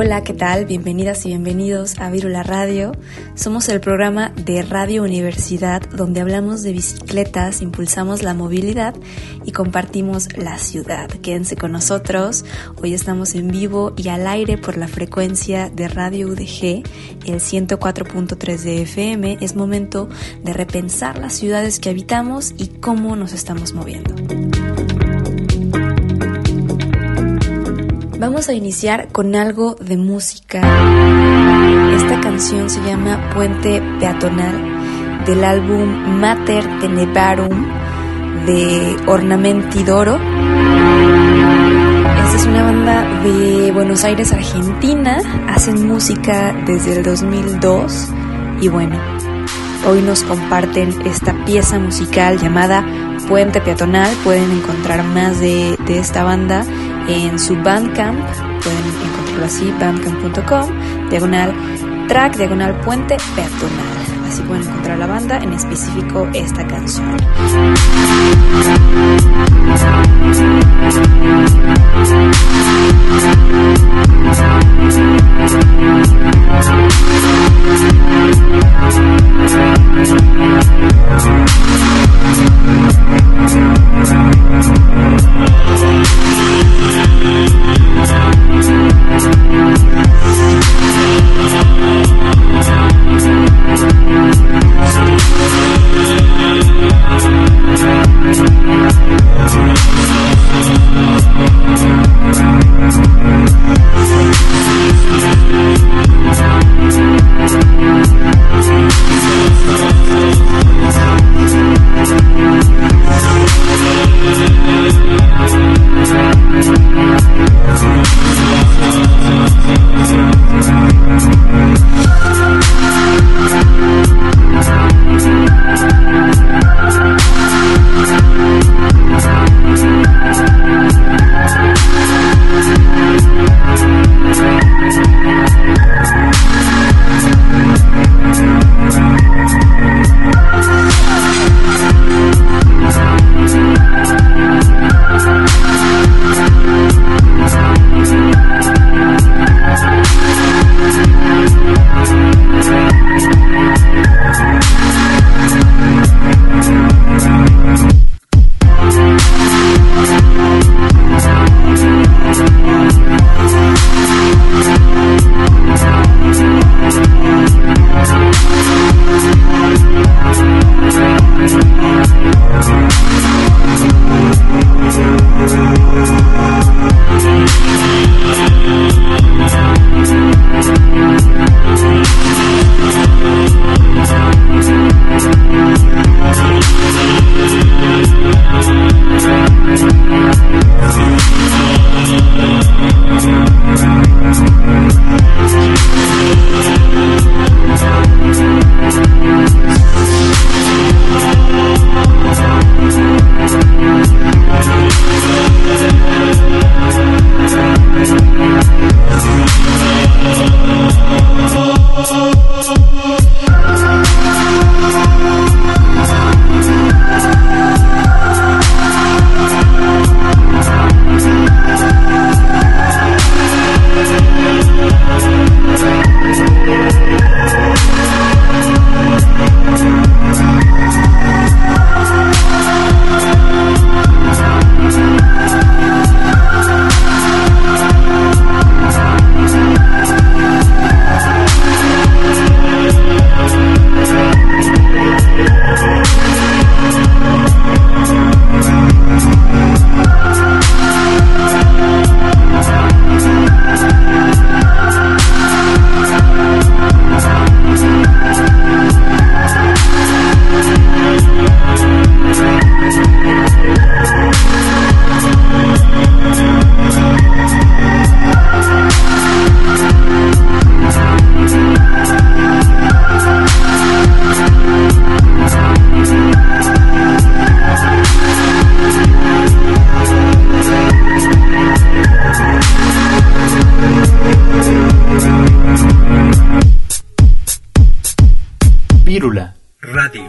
Hola, ¿qué tal? Bienvenidas y bienvenidos a Virula Radio. Somos el programa de Radio Universidad donde hablamos de bicicletas, impulsamos la movilidad y compartimos la ciudad. Quédense con nosotros. Hoy estamos en vivo y al aire por la frecuencia de Radio UDG, el 104.3 de FM. Es momento de repensar las ciudades que habitamos y cómo nos estamos moviendo. Vamos a iniciar con algo de música. Esta canción se llama Puente Peatonal del álbum Mater Tenebarum de Ornamentidoro. Esta es una banda de Buenos Aires, Argentina. Hacen música desde el 2002 y bueno, hoy nos comparten esta pieza musical llamada puente peatonal. Pueden encontrar más de, de esta banda en su Bandcamp. Pueden encontrarlo así, bandcamp.com, diagonal track, diagonal puente peatonal. Así pueden encontrar la banda, en específico esta canción. Thank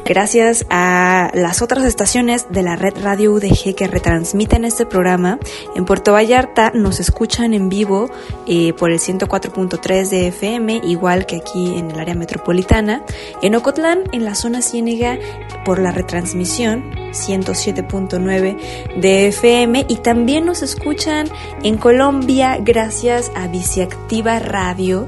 Gracias a las otras estaciones de la red Radio UDG que retransmiten este programa, en Puerto Vallarta nos escuchan en vivo eh, por el 104.3 de FM, igual que aquí en el área metropolitana. En Ocotlán, en la zona ciénega, por la retransmisión 107.9 de FM. Y también nos escuchan en Colombia gracias a Viciactiva Radio.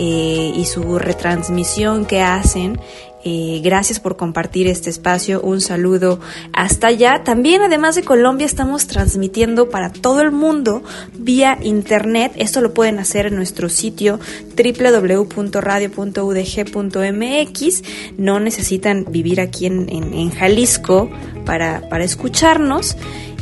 Eh, y su retransmisión que hacen eh, gracias por compartir este espacio. Un saludo hasta allá. También, además de Colombia, estamos transmitiendo para todo el mundo vía internet. Esto lo pueden hacer en nuestro sitio www.radio.udg.mx. No necesitan vivir aquí en, Jalisco para, para escucharnos.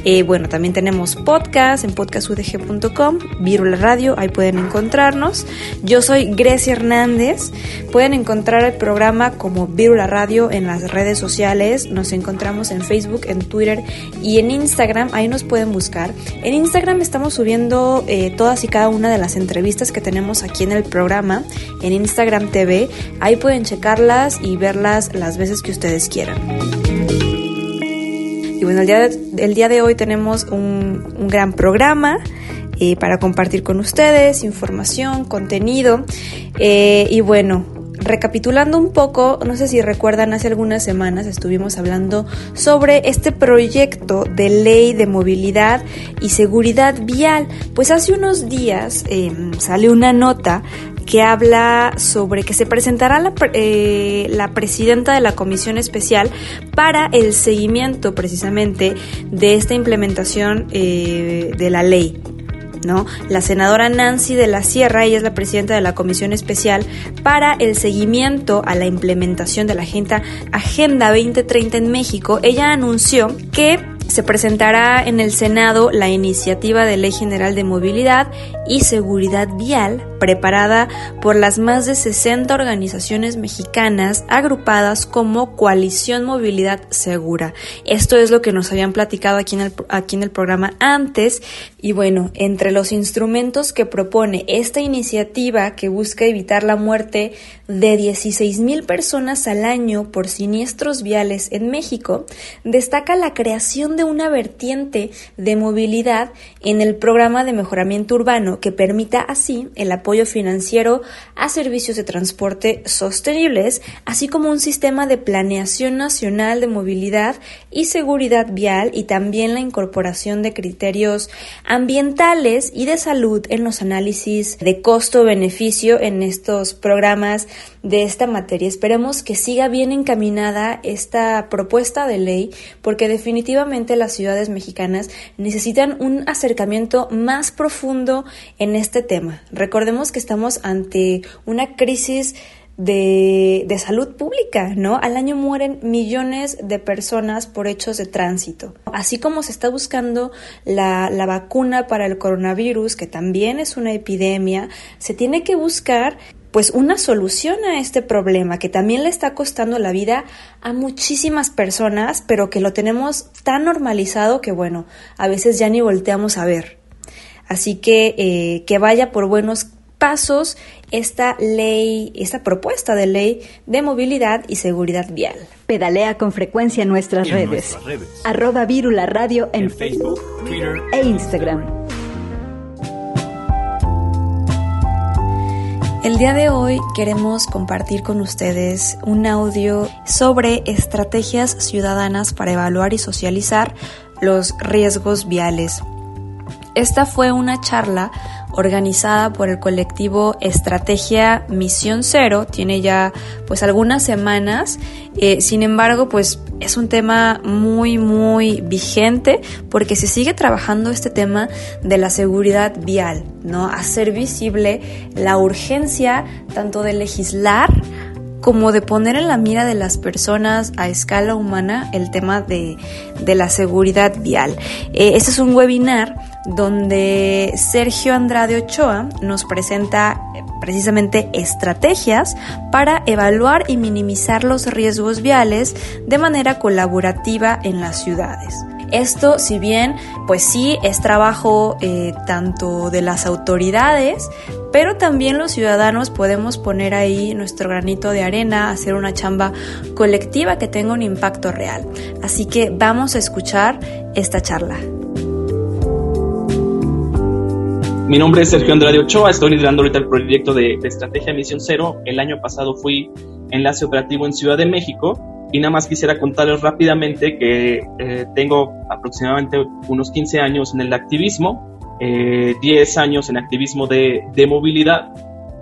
Eh, bueno, también tenemos podcast en podcastudg.com, Virula Radio, ahí pueden encontrarnos. Yo soy Grecia Hernández. Pueden encontrar el programa como Virula Radio en las redes sociales. Nos encontramos en Facebook, en Twitter y en Instagram. Ahí nos pueden buscar. En Instagram estamos subiendo eh, todas y cada una de las entrevistas que tenemos aquí en el programa, en Instagram TV. Ahí pueden checarlas y verlas las veces que ustedes quieran. Bueno, el día de, día de hoy tenemos un, gran programa. Eh, para compartir con ustedes información, contenido. Eh, y bueno, recapitulando un poco, no sé si recuerdan, hace algunas semanas estuvimos hablando sobre este proyecto de ley de movilidad y seguridad vial. Pues hace unos días eh, salió una nota que habla sobre que se presentará la, eh, la, presidenta de la Comisión Especial para el seguimiento precisamente de esta implementación eh, de la ley. ¿No? La senadora Nancy de la Sierra, ella es la presidenta de la Comisión Especial para el seguimiento a la implementación de la Agenda, Agenda 2030 en México. Ella anunció que se presentará en el Senado la iniciativa de Ley General de Movilidad y Seguridad Vial preparada por las más de 60 organizaciones mexicanas agrupadas como Coalición Movilidad Segura. Esto es lo que nos habían platicado aquí en el, aquí en el programa antes. Y bueno, entre los instrumentos que propone esta iniciativa que busca evitar la muerte de 16 mil personas al año por siniestros viales en México, destaca la creación de una vertiente de movilidad en el programa de mejoramiento urbano que permita así el apoyo financiero a servicios de transporte sostenibles, así como un sistema de planeación nacional de movilidad y seguridad vial y también la incorporación de criterios ambientales y de salud en los análisis de costo-beneficio en estos programas de esta materia. Esperemos que siga bien encaminada esta propuesta de ley porque definitivamente las ciudades mexicanas necesitan un acercamiento más profundo en este tema. Recordemos que estamos ante una crisis de, de, salud pública, ¿no? Al año mueren millones de personas por hechos de tránsito. Así como se está buscando la, la vacuna para el coronavirus, que también es una epidemia, se tiene que buscar pues una solución a este problema que también le está costando la vida a muchísimas personas, pero que lo tenemos tan normalizado que bueno, a veces ya ni volteamos a ver. Así que eh, que vaya por buenos pasos esta ley, esta propuesta de ley de movilidad y seguridad vial. Pedalea con frecuencia en nuestras, redes. Arroba Virula Radio en, Facebook, Twitter e Instagram. El día de hoy queremos compartir con ustedes un audio sobre estrategias ciudadanas para evaluar y socializar los riesgos viales. Esta fue una charla organizada por el colectivo Estrategia Misión Cero, tiene ya pues algunas semanas, eh, sin embargo pues es un tema muy muy vigente porque se sigue trabajando este tema de la seguridad vial, ¿no? Hacer visible la urgencia tanto de legislar como de poner en la mira de las personas a escala humana el tema de, la seguridad vial. Eh, este es un webinar donde Sergio Andrade Ochoa nos presenta eh, precisamente estrategias para evaluar y minimizar los riesgos viales de manera colaborativa en las ciudades. Esto, si bien, pues sí, es trabajo eh, tanto de las autoridades, pero también los ciudadanos podemos poner ahí nuestro granito de arena, hacer una chamba colectiva que tenga un impacto real. Así que vamos a escuchar esta charla. Mi nombre es Sergio Andrade Ochoa, estoy liderando ahorita el proyecto de, Estrategia Misión Cero. El año pasado fui enlace operativo en Ciudad de México y nada más quisiera contarles rápidamente que eh, tengo aproximadamente unos 15 años en el activismo, eh, 10 años en activismo de, de movilidad.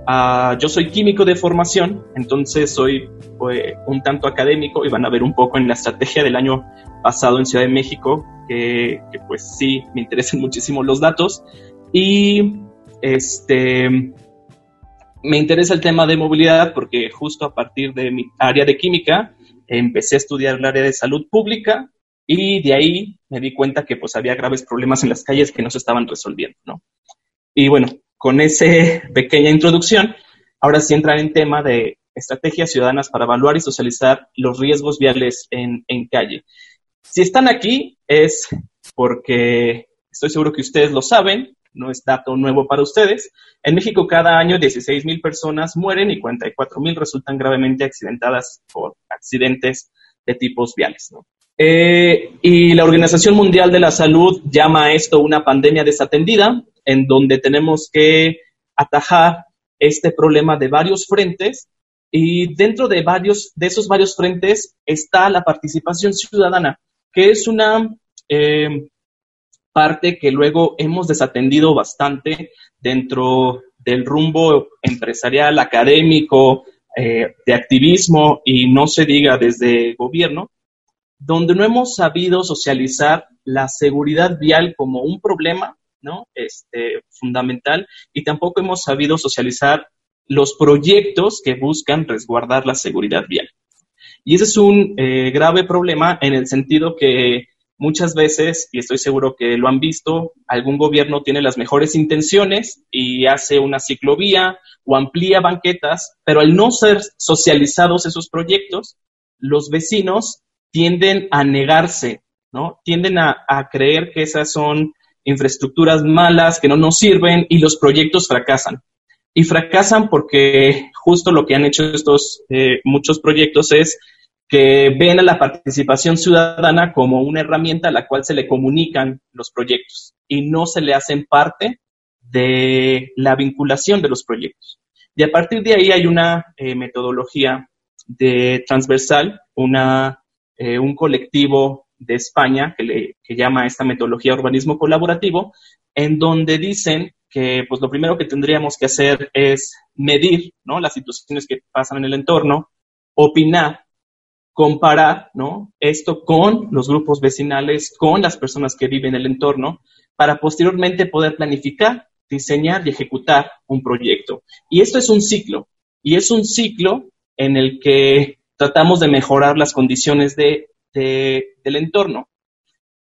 Uh, yo soy químico de formación, entonces soy pues, un tanto académico y van a ver un poco en la estrategia del año pasado en Ciudad de México que, que pues sí me interesan muchísimo los datos y este, me interesa el tema de movilidad porque justo a partir de mi área de química empecé a estudiar el área de salud pública y de ahí me di cuenta que pues había graves problemas en las calles que no se estaban resolviendo, ¿no? Y bueno, con esa pequeña introducción, ahora sí entrar en tema de estrategias ciudadanas para evaluar y socializar los riesgos viales en, en calle. Si están aquí es porque estoy seguro que ustedes lo saben, no es dato nuevo para ustedes. En México cada año 16 mil personas mueren y 44 mil resultan gravemente accidentadas por accidentes de tipos viales. Eh, y la Organización Mundial de la Salud llama a esto una pandemia desatendida, en donde tenemos que atajar este problema de varios frentes y dentro de varios de esos varios frentes está la participación ciudadana, que es una eh, parte que luego hemos desatendido bastante dentro del rumbo empresarial, académico, eh, de activismo y no se diga desde gobierno, donde no hemos sabido socializar la seguridad vial como un problema ¿no? este, fundamental y tampoco hemos sabido socializar los proyectos que buscan resguardar la seguridad vial. Y ese es un eh, grave problema en el sentido que Muchas veces, y estoy seguro que lo han visto, algún gobierno tiene las mejores intenciones y hace una ciclovía o amplía banquetas, pero al no ser socializados esos proyectos, los vecinos tienden a negarse, ¿no? Tienden a, creer que esas son infraestructuras malas, que no nos sirven y los proyectos fracasan. Y fracasan porque justo lo que han hecho estos eh, muchos proyectos es que ven a la participación ciudadana como una herramienta a la cual se le comunican los proyectos y no se le hacen parte de la vinculación de los proyectos. Y a partir de ahí hay una eh, metodología de transversal, una, eh, un colectivo de España que, le, que llama esta metodología urbanismo colaborativo, en donde dicen que pues lo primero que tendríamos que hacer es medir ¿no? las situaciones que pasan en el entorno, opinar comparar ¿no? esto con los grupos vecinales, con las personas que viven en el entorno, para posteriormente poder planificar, diseñar y ejecutar un proyecto. Y esto es un ciclo, y es un ciclo en el que tratamos de mejorar las condiciones de, del entorno.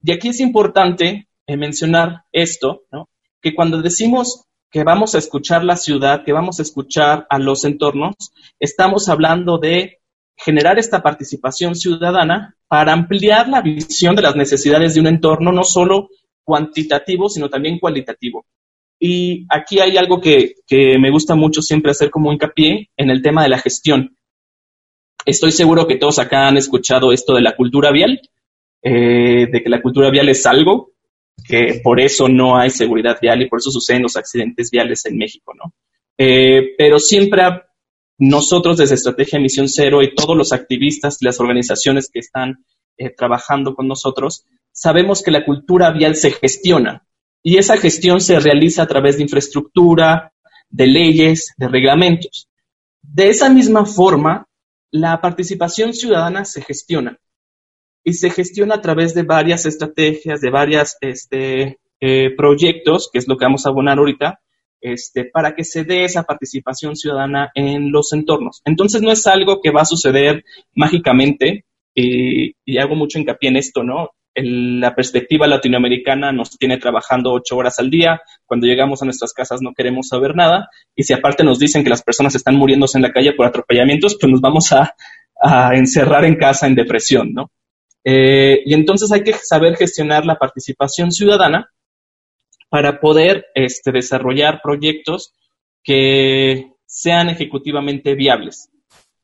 Y aquí es importante eh, mencionar esto, ¿no? que cuando decimos que vamos a escuchar la ciudad, que vamos a escuchar a los entornos, estamos hablando de generar esta participación ciudadana para ampliar la visión de las necesidades de un entorno, no solo cuantitativo, sino también cualitativo. Y aquí hay algo que, me gusta mucho siempre hacer como hincapié en el tema de la gestión. Estoy seguro que todos acá han escuchado esto de la cultura vial, eh, de que la cultura vial es algo, que por eso no hay seguridad vial y por eso suceden los accidentes viales en México, ¿no? Eh, pero siempre nosotros desde Estrategia Misión Cero y todos los activistas y las organizaciones que están eh, trabajando con nosotros, sabemos que la cultura vial se gestiona y esa gestión se realiza a través de infraestructura, de leyes, de reglamentos. De esa misma forma, la participación ciudadana se gestiona y se gestiona a través de varias estrategias, de varios este, eh, proyectos, que es lo que vamos a abonar ahorita, este, para que se dé esa participación ciudadana en los entornos. Entonces no es algo que va a suceder mágicamente, y hago mucho hincapié en esto, ¿no? la perspectiva latinoamericana nos tiene trabajando ocho horas al día, cuando llegamos a nuestras casas no queremos saber nada, y si aparte nos dicen que las personas están muriéndose en la calle por atropellamientos, pues nos vamos a, a encerrar en casa en depresión, ¿no? Eh, y entonces hay que saber gestionar la participación ciudadana para poder este, desarrollar proyectos que sean ejecutivamente viables.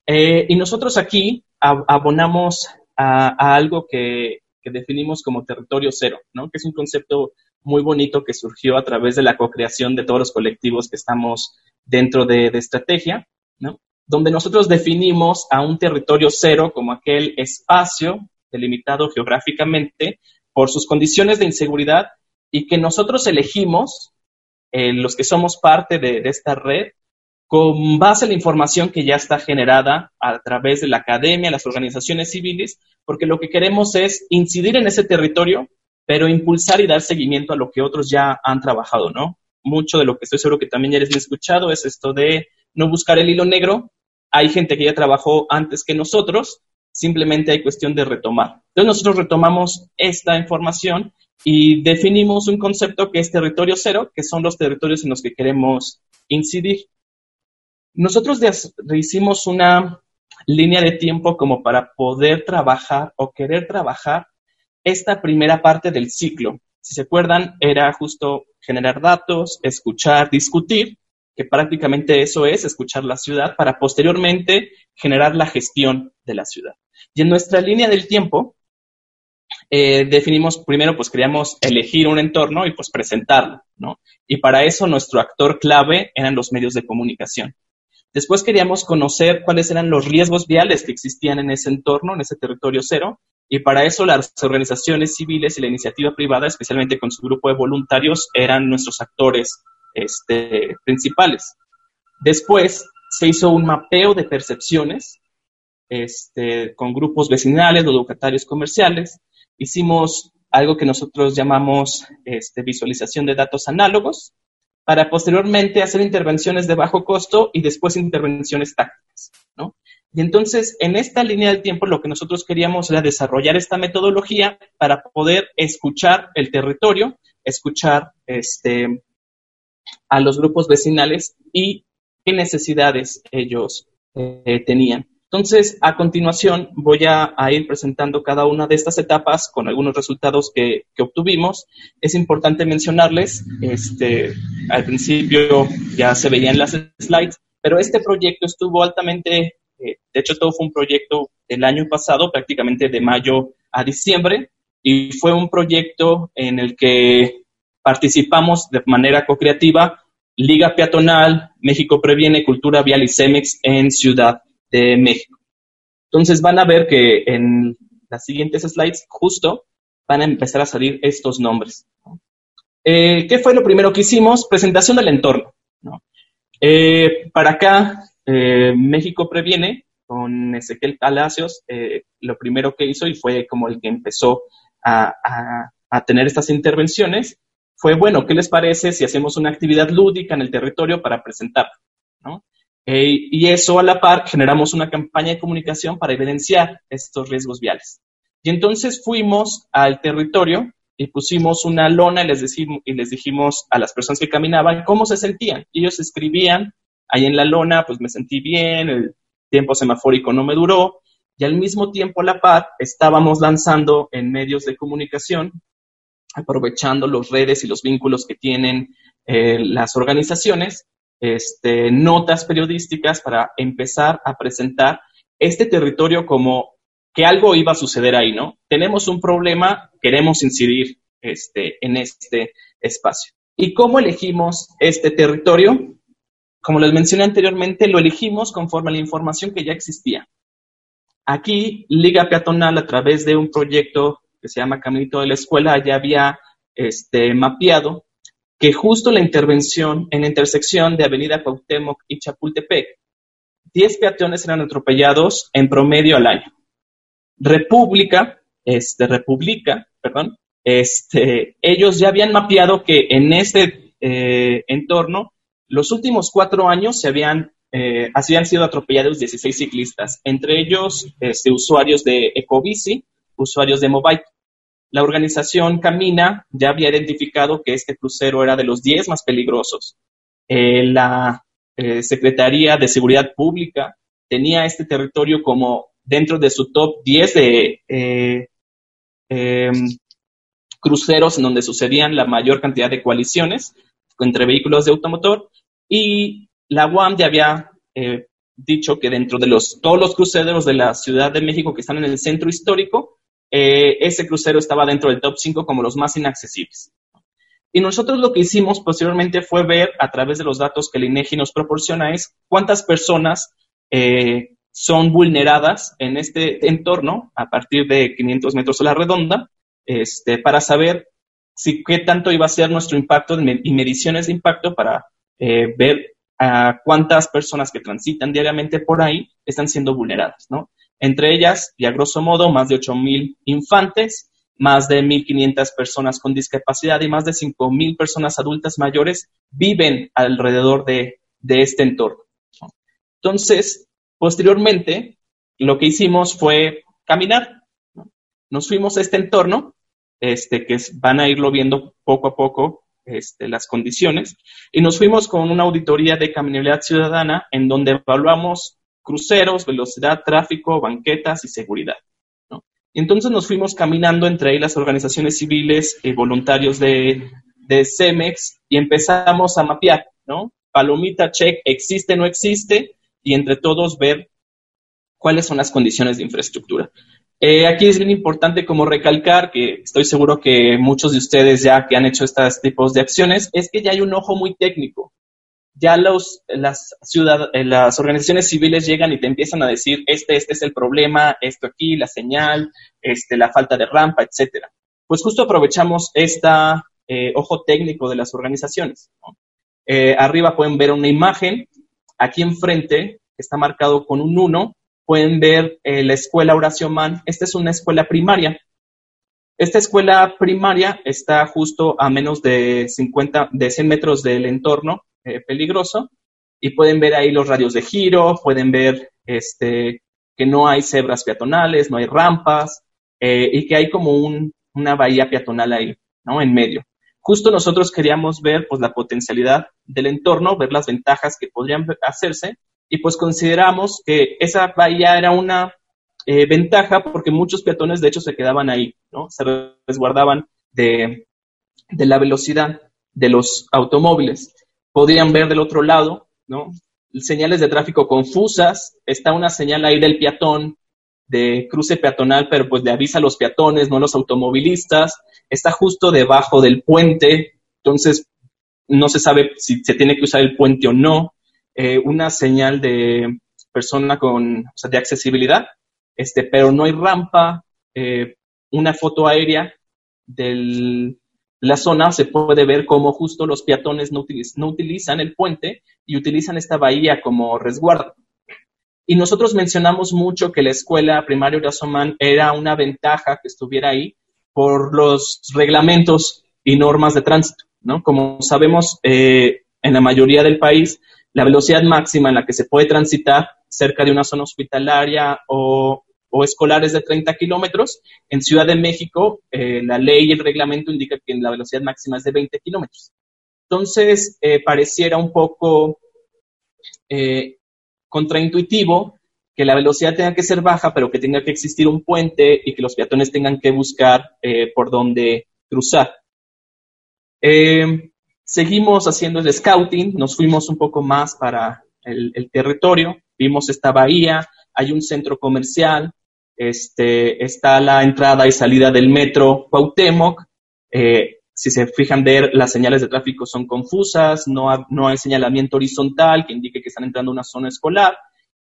Eh, y nosotros aquí abonamos a, algo que, definimos como territorio cero, ¿no? que es un concepto muy bonito que surgió a través de la co-creación de todos los colectivos que estamos dentro de, de estrategia, ¿no? donde nosotros definimos a un territorio cero como aquel espacio delimitado geográficamente por sus condiciones de inseguridad y que nosotros elegimos, eh, los que somos parte de, esta red, con base en la información que ya está generada a través de la academia, las organizaciones civiles, porque lo que queremos es incidir en ese territorio, pero impulsar y dar seguimiento a lo que otros ya han trabajado, ¿no? Mucho de lo que estoy seguro que también ya les he escuchado es esto de no buscar el hilo negro. Hay gente que ya trabajó antes que nosotros, simplemente hay cuestión de retomar. Entonces nosotros retomamos esta información y definimos un concepto que es territorio cero, que son los territorios en los que queremos incidir. Nosotros hicimos una línea de tiempo como para poder trabajar o querer trabajar esta primera parte del ciclo. Si se acuerdan, era justo generar datos, escuchar, discutir, que prácticamente eso es escuchar la ciudad para posteriormente generar la gestión de la ciudad. Y en nuestra línea del tiempo, eh, definimos primero, pues queríamos elegir un entorno y pues presentarlo, ¿no? Y para eso nuestro actor clave eran los medios de comunicación. Después queríamos conocer cuáles eran los riesgos viales que existían en ese entorno, en ese territorio cero, y para eso las organizaciones civiles y la iniciativa privada, especialmente con su grupo de voluntarios, eran nuestros actores este, principales. Después se hizo un mapeo de percepciones este, con grupos vecinales, los locatarios comerciales, hicimos algo que nosotros llamamos este, visualización de datos análogos para posteriormente hacer intervenciones de bajo costo y después intervenciones tácticas. ¿no? Y entonces, en esta línea del tiempo, lo que nosotros queríamos era desarrollar esta metodología para poder escuchar el territorio, escuchar este, a los grupos vecinales y qué necesidades ellos eh, tenían. Entonces, a continuación voy a, ir presentando cada una de estas etapas con algunos resultados que, obtuvimos. Es importante mencionarles, este, al principio ya se veían las slides, pero este proyecto estuvo altamente, eh, de hecho todo fue un proyecto del año pasado, prácticamente de mayo a diciembre, y fue un proyecto en el que participamos de manera co-creativa Liga Peatonal, México Previene, Cultura Vial y Cemex en Ciudad de México. Entonces van a ver que en las siguientes slides justo van a empezar a salir estos nombres. Eh, ¿Qué fue lo primero que hicimos? Presentación del entorno. Eh, para acá, eh, México Previene, con Ezequiel Palacios, lo primero que hizo y fue como el que empezó a, a tener estas intervenciones, fue, bueno, ¿qué les parece si hacemos una actividad lúdica en el territorio para presentarlo? ¿no? Eh, y eso a la par generamos una campaña de comunicación para evidenciar estos riesgos viales. Y entonces fuimos al territorio y pusimos una lona y les, decimos, y les dijimos a las personas que caminaban cómo se sentían. Ellos escribían ahí en la lona, pues me sentí bien, el tiempo semafórico no me duró. Y al mismo tiempo a la par estábamos lanzando en medios de comunicación, aprovechando las redes y los vínculos que tienen eh, las organizaciones, este, notas periodísticas para empezar a presentar este territorio como que algo iba a suceder ahí, ¿no? Tenemos un problema, queremos incidir este, en este espacio. ¿Y cómo elegimos este territorio? Como les mencioné anteriormente, lo elegimos conforme a la información que ya existía. Aquí, Liga Peatonal, a través de un proyecto que se llama Caminito de la Escuela, ya había este, mapeado que justo la intervención en la intersección de Avenida Cuauhtémoc y Chapultepec, 10 peatones eran atropellados en promedio al año. República, este, República, perdón, este, ellos ya habían mapeado que en este eh, entorno, los últimos cuatro años se habían, eh, habían sido atropellados 16 ciclistas, entre ellos este, usuarios de Ecobici, usuarios de Mobike. La organización Camina ya había identificado que este crucero era de los 10 más peligrosos. Eh, la eh, Secretaría de Seguridad Pública tenía este territorio como dentro de su top 10 de, eh, em, cruceros en donde sucedían la mayor cantidad de coaliciones entre vehículos de automotor y la UAM ya había dicho que dentro de los, todos los cruceros de la Ciudad de México que están en el centro histórico, eh, ese crucero estaba dentro del top 5 como los más inaccesibles. Y nosotros lo que hicimos posteriormente fue ver a través de los datos que el INEGI nos proporciona es cuántas personas eh, son vulneradas en este entorno a partir de 500 metros a la redonda, este, para saber si qué tanto iba a ser nuestro impacto y mediciones de impacto para eh, ver a cuántas personas que transitan diariamente por ahí están siendo vulneradas, ¿no? Entre ellas, y a grosso modo, más de 8.000 infantes, más de 1.500 personas con discapacidad y más de 5.000 personas adultas mayores viven alrededor de, de este entorno. Entonces, posteriormente, lo que hicimos fue caminar. Nos fuimos a este entorno, este, que van a irlo viendo poco a poco este, las condiciones, y nos fuimos con una auditoría de caminabilidad ciudadana en donde evaluamos cruceros, velocidad, tráfico, banquetas y seguridad. Y entonces nos fuimos caminando entre las organizaciones civiles y voluntarios de, de CEMEX y empezamos a mapear, ¿no? Palomita, check, existe, no existe, y entre todos ver cuáles son las condiciones de infraestructura. Eh, aquí es bien importante como recalcar que estoy seguro que muchos de ustedes ya que han hecho estos tipos de acciones, es que ya hay un ojo muy técnico. Ya los, las, eh, las organizaciones civiles llegan y te empiezan a decir, este, este es el problema, esto aquí, la señal, este, la falta de rampa, etcétera. Pues justo aprovechamos este ojo técnico de las organizaciones. arriba pueden ver una imagen, aquí enfrente está marcado con un 1, pueden ver eh, la escuela Horacio Mann. Esta es una escuela primaria. Esta escuela primaria está justo a menos de 50, de 100 metros del entorno eh, peligroso y pueden ver ahí los radios de giro, pueden ver este, que no hay cebras peatonales, no hay rampas eh, y que hay como una bahía peatonal ahí, ¿no? En medio. Justo nosotros queríamos ver pues la potencialidad del entorno, ver las ventajas que podrían hacerse y pues consideramos que esa bahía era una eh, ventaja porque muchos peatones de hecho se quedaban ahí, ¿no? Se resguardaban de, de la velocidad de los automóviles. Podían ver del otro lado, ¿no? Señales de tráfico confusas, está una señal ahí del peatón, de cruce peatonal, pero pues le avisa a los peatones, no a los automovilistas, está justo debajo del puente, entonces no se sabe si se tiene que usar el puente o no, eh, una señal de persona con, o sea, de accesibilidad, este, pero no hay rampa, eh, una foto aérea de la zona se puede ver cómo justo los peatones no, utilizan el puente y utilizan esta bahía como resguardo. Y nosotros mencionamos mucho que la escuela primaria Urasoman era una ventaja que estuviera ahí por los reglamentos y normas de tránsito, ¿no? Como sabemos, eh, en la mayoría del país la velocidad máxima en la que se puede transitar cerca de una zona hospitalaria o, escolar es de 30 kilómetros. En Ciudad de México, eh, la ley y el reglamento indican que la velocidad máxima es de 20 kilómetros. Entonces, eh, pareciera un poco eh, contraintuitivo que la velocidad tenga que ser baja, pero que tenga que existir un puente y que los peatones tengan que buscar por dónde cruzar. Seguimos haciendo el scouting, nos fuimos un poco más para el, territorio, vimos esta bahía, hay un centro comercial, este, está la entrada y salida del metro Cuauhtémoc. Eh, si se fijan ver, las señales de tráfico son confusas, no, no hay señalamiento horizontal que indique que están entrando a una zona escolar.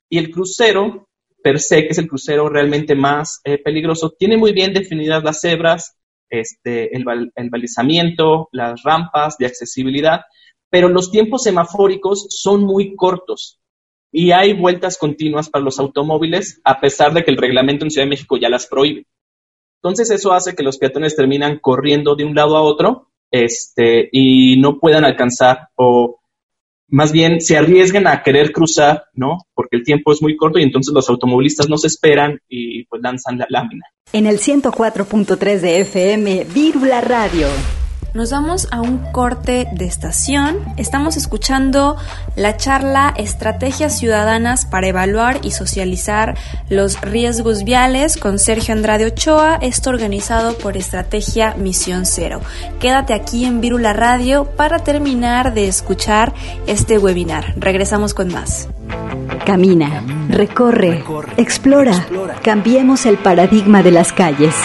Y el crucero, per se, que es el crucero realmente más eh, peligroso, tiene muy bien definidas las cebras, este, el, balizamiento, las rampas de accesibilidad, pero los tiempos semafóricos son muy cortos y hay vueltas continuas para los automóviles, a pesar de que el reglamento en Ciudad de México ya las prohíbe. Entonces eso hace que los peatones terminan corriendo de un lado a otro este, y no puedan alcanzar o más bien se arriesgan a querer cruzar, ¿no? Porque el tiempo es muy corto y entonces los automovilistas no se esperan y pues lanzan la lámina. En el 104.3 de FM, Vírula Radio. Nos vamos a un corte de estación. Estamos escuchando la charla Estrategias Ciudadanas para evaluar y socializar los riesgos viales con Sergio Andrade Ochoa, esto organizado por Estrategia Misión Cero. Quédate aquí en Virula Radio para terminar de escuchar este webinar. Regresamos con más. Camina, recorre, explora, cambiemos el paradigma de las calles.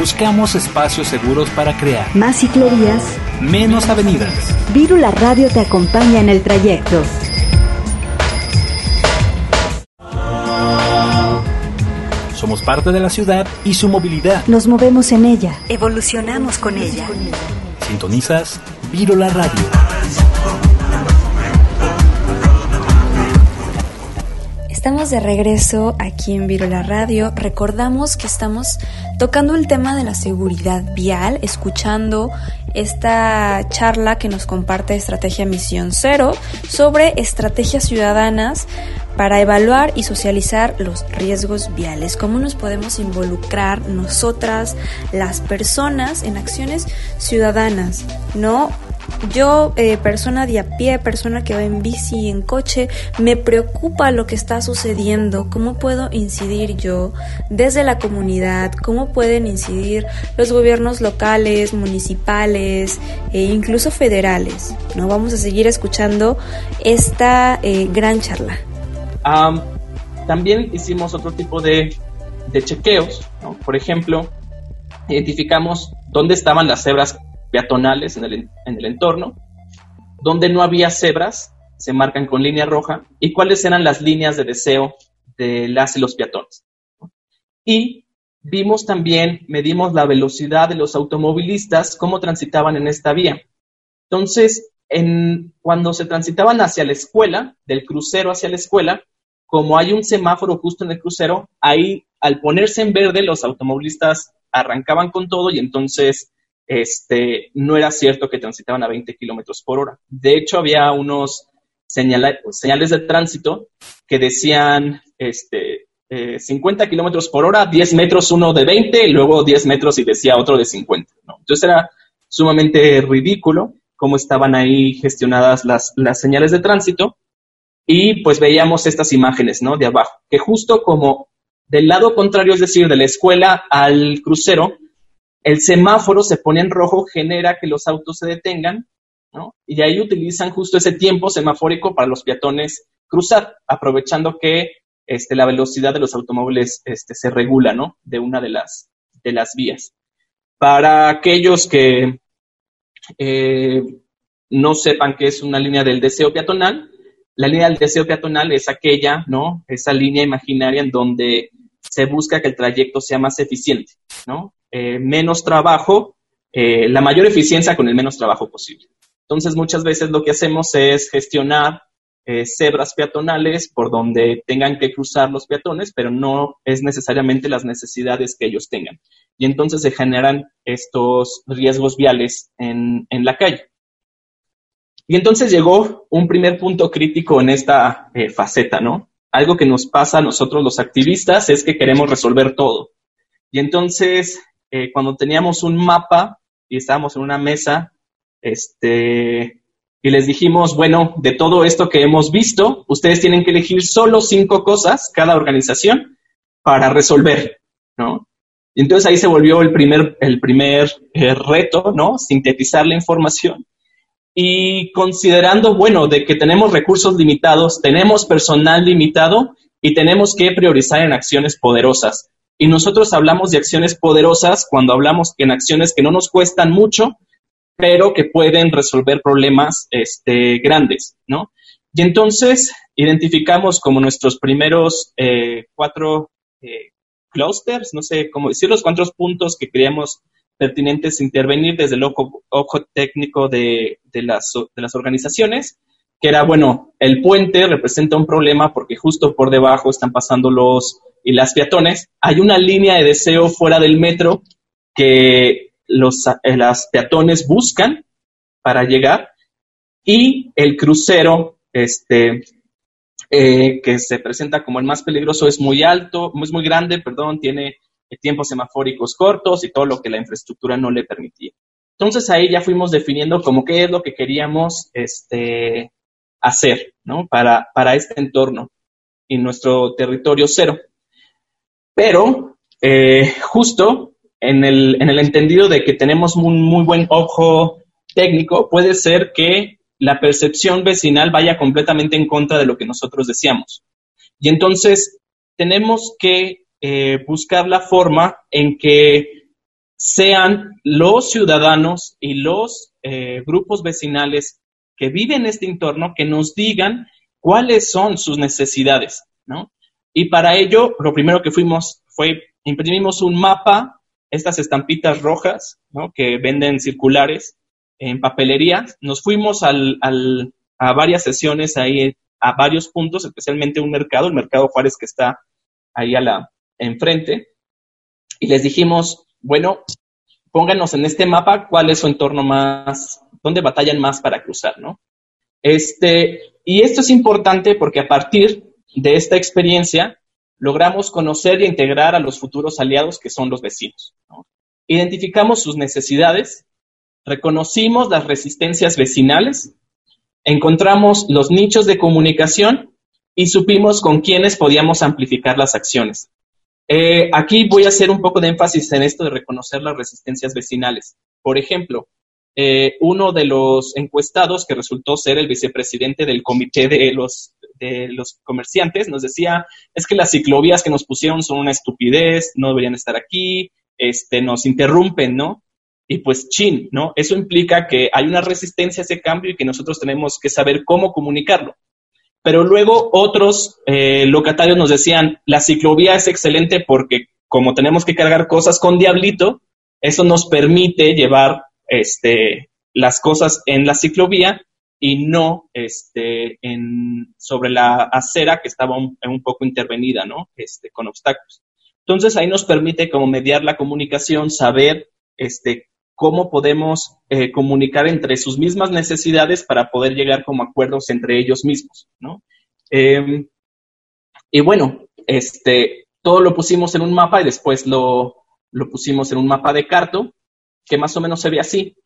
Buscamos espacios seguros para crear. Más ciclerías, menos avenidas. Virula Radio te acompaña en el trayecto. Somos parte de la ciudad y su movilidad. Nos movemos en ella. Evolucionamos con ella. Sintonizas Virula Radio. Estamos de regreso aquí en Virola Radio. Recordamos que estamos tocando el tema de la seguridad vial, escuchando esta charla que nos comparte Estrategia Misión Cero sobre estrategias ciudadanas para evaluar y socializar los riesgos viales, cómo nos podemos involucrar nosotras, las personas, en acciones ciudadanas, ¿no? Yo, eh, persona de a pie, persona que va en bici, en coche, me preocupa lo que está sucediendo, cómo puedo incidir yo desde la comunidad, cómo pueden incidir los gobiernos locales, municipales e incluso federales. ¿no? Vamos a seguir escuchando esta eh, gran charla. también hicimos otro tipo de, de chequeos, por ejemplo, identificamos dónde estaban las cebras peatonales en el, en el entorno. Donde no había cebras, se marcan con línea roja. ¿Y cuáles eran las líneas de deseo de las y los peatones? Y vimos también, medimos la velocidad de los automovilistas, cómo transitaban en esta vía. Entonces, en, cuando se transitaban hacia la escuela, del crucero hacia la escuela, como hay un semáforo justo en el crucero, ahí al ponerse en verde los automovilistas arrancaban con todo y entonces este, no era cierto que transitaban a 20 kilómetros por hora. De hecho, había unos señales de tránsito que decían este, 50 eh, kilómetros por hora, 10 metros uno de 20 y luego 10 metros y decía otro de 50. Entonces era sumamente ridículo cómo estaban ahí gestionadas las, las señales de tránsito y pues veíamos estas imágenes ¿no? de abajo, que justo como del lado contrario, es decir, de la escuela al crucero, el semáforo se pone en rojo, genera que los autos se detengan, ¿no? Y ahí utilizan justo ese tiempo semafórico para los peatones cruzar, aprovechando que este, la velocidad de los automóviles este, se regula, ¿no? De una de las, de las vías. Para aquellos que eh, no sepan qué es una línea del deseo peatonal, la línea del deseo peatonal es aquella, ¿no? Esa línea imaginaria en donde se busca que el trayecto sea más eficiente, ¿no? Eh, menos trabajo, eh, la mayor eficiencia con el menos trabajo posible. Entonces, muchas veces lo que hacemos es gestionar eh, cebras peatonales por donde tengan que cruzar los peatones, pero no es necesariamente las necesidades que ellos tengan. Y entonces se generan estos riesgos viales en, en la calle. Y entonces llegó un primer punto crítico en esta faceta, ¿no? Algo que nos pasa a nosotros los activistas es que queremos resolver todo. Y entonces eh, cuando teníamos un mapa y estábamos en una mesa, este, y les dijimos, bueno, de todo esto que hemos visto, ustedes tienen que elegir solo cinco cosas, cada organización, para resolver, ¿no? Y entonces ahí se volvió el primer, el primer eh, reto, ¿no? Sintetizar la información. Y considerando, bueno, de que tenemos recursos limitados, tenemos personal limitado y tenemos que priorizar en acciones poderosas. Y nosotros hablamos de acciones poderosas cuando hablamos en acciones que no nos cuestan mucho, pero que pueden resolver problemas este, grandes, ¿no? Y entonces identificamos como nuestros primeros eh, cuatro eh, clusters, no sé cómo decir, los cuatro puntos que creíamos pertinentes intervenir desde el ojo, técnico de, de, las, de las organizaciones, que era, bueno, el puente representa un problema porque justo por debajo están pasando los y las peatones, hay una línea de deseo fuera del metro que los eh, las peatones buscan para llegar y el crucero, este, eh, que se presenta como el más peligroso, es muy alto, es muy grande, perdón, tiene tiempos semafóricos cortos y todo lo que la infraestructura no le permitía. Entonces ahí ya fuimos definiendo como qué es lo que queríamos este, hacer ¿no? para, para este entorno y nuestro territorio cero. Pero eh, justo en el, en el entendido de que tenemos un muy buen ojo técnico, puede ser que la percepción vecinal vaya completamente en contra de lo que nosotros decíamos. Y entonces tenemos que eh, buscar la forma en que sean los ciudadanos y los eh, grupos vecinales que viven en este entorno que nos digan cuáles son sus necesidades, ¿no? Y para ello, lo primero que fuimos fue imprimimos un mapa, estas estampitas rojas, ¿no? Que venden circulares en papelería. Nos fuimos al, al, a varias sesiones ahí, a varios puntos, especialmente un mercado, el mercado Juárez que está ahí a la enfrente, y les dijimos, bueno, pónganos en este mapa cuál es su entorno más, dónde batallan más para cruzar, ¿no? Este, y esto es importante porque a partir de esta experiencia logramos conocer y integrar a los futuros aliados que son los vecinos. ¿no? Identificamos sus necesidades, reconocimos las resistencias vecinales, encontramos los nichos de comunicación y supimos con quiénes podíamos amplificar las acciones. Eh, aquí voy a hacer un poco de énfasis en esto de reconocer las resistencias vecinales. Por ejemplo, eh, uno de los encuestados, que resultó ser el vicepresidente del comité de los, los comerciantes, nos decía, es que las ciclovías que nos pusieron son una estupidez, no deberían estar aquí, este, nos interrumpen, ¿no? Y pues, chin, ¿no? Eso implica que hay una resistencia a ese cambio y que nosotros tenemos que saber cómo comunicarlo. Pero luego otros eh, locatarios nos decían, la ciclovía es excelente porque como tenemos que cargar cosas con Diablito, eso nos permite llevar este, las cosas en la ciclovía y no este, en, sobre la acera que estaba un, un, poco intervenida, ¿no? Este, con obstáculos. Entonces ahí nos permite como mediar la comunicación, saber este, cómo podemos eh, comunicar entre sus mismas necesidades para poder llegar como acuerdos entre ellos mismos, ¿no? Eh, y bueno, este, todo lo pusimos en un mapa y después lo, lo pusimos en un mapa de carto que más o menos se ve así.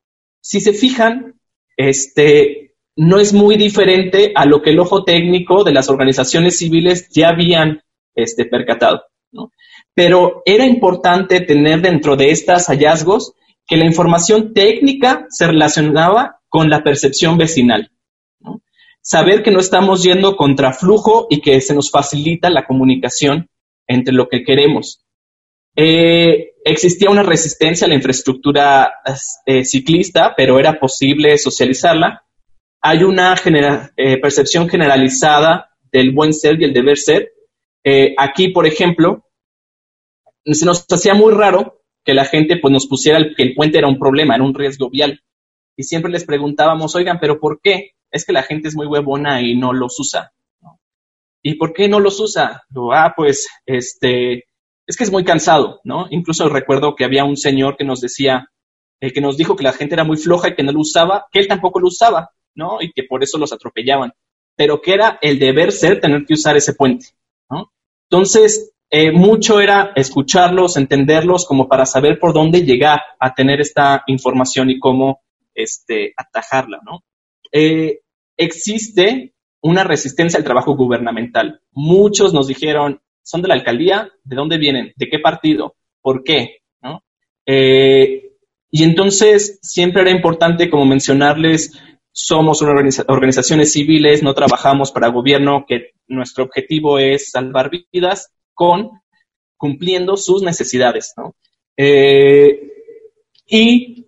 Si se fijan, este, no es muy diferente a lo que el ojo técnico de las organizaciones civiles ya habían este, percatado. Pero era importante tener dentro de estos hallazgos que la información técnica se relacionaba con la percepción vecinal. Saber que no estamos yendo contra flujo y que se nos facilita la comunicación entre lo que queremos. Eh, existía una resistencia a la infraestructura eh, ciclista, pero era posible socializarla. Hay una genera eh, percepción generalizada del buen ser y el deber ser. Eh, aquí, por ejemplo, se nos hacía muy raro que la gente pues, nos pusiera que el puente era un problema, era un riesgo vial. Y siempre les preguntábamos, oigan, ¿pero por qué? Es que la gente es muy huevona y no los usa. ¿Y por qué no los usa? ah, pues, este, es que es muy cansado, ¿no? Incluso recuerdo que había un señor que nos decía, el que nos dijo que la gente era muy floja y que no lo usaba, que él tampoco lo usaba, ¿no? Y que por eso los atropellaban, pero que era el deber ser tener que usar ese puente, ¿no? Entonces, eh, mucho era escucharlos, entenderlos, como para saber por dónde llegar a tener esta información y cómo este, atajarla, ¿no? Eh, existe una resistencia al trabajo gubernamental. Muchos nos dijeron, son de la alcaldía, ¿de dónde vienen? ¿De qué partido? ¿Por qué? ¿No? Eh, y entonces siempre era importante como mencionarles, somos organizaciones civiles, no trabajamos para gobierno, que nuestro objetivo es salvar vidas con cumpliendo sus necesidades. ¿no? Eh, y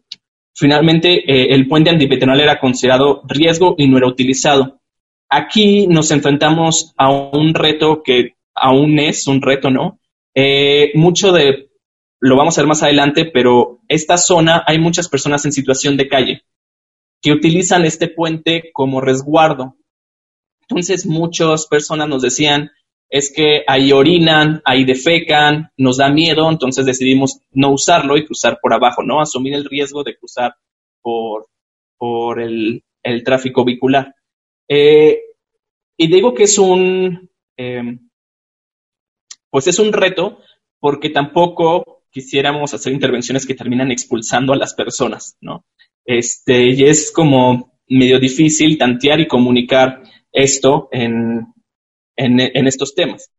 finalmente eh, el puente antipetonal era considerado riesgo y no era utilizado. Aquí nos enfrentamos a un reto que aún es un reto, ¿no? Eh, mucho de, lo vamos a ver más adelante, pero esta zona hay muchas personas en situación de calle que utilizan este puente como resguardo. Entonces muchas personas nos decían, es que ahí orinan, ahí defecan, nos da miedo, entonces decidimos no usarlo y cruzar por abajo, ¿no? Asumir el riesgo de cruzar por, por el, el tráfico vehicular. Eh, y digo que es un, eh, pues es un reto porque tampoco quisiéramos hacer intervenciones que terminan expulsando a las personas, ¿no? Este, y es como medio difícil tantear y comunicar esto en, en, estos temas.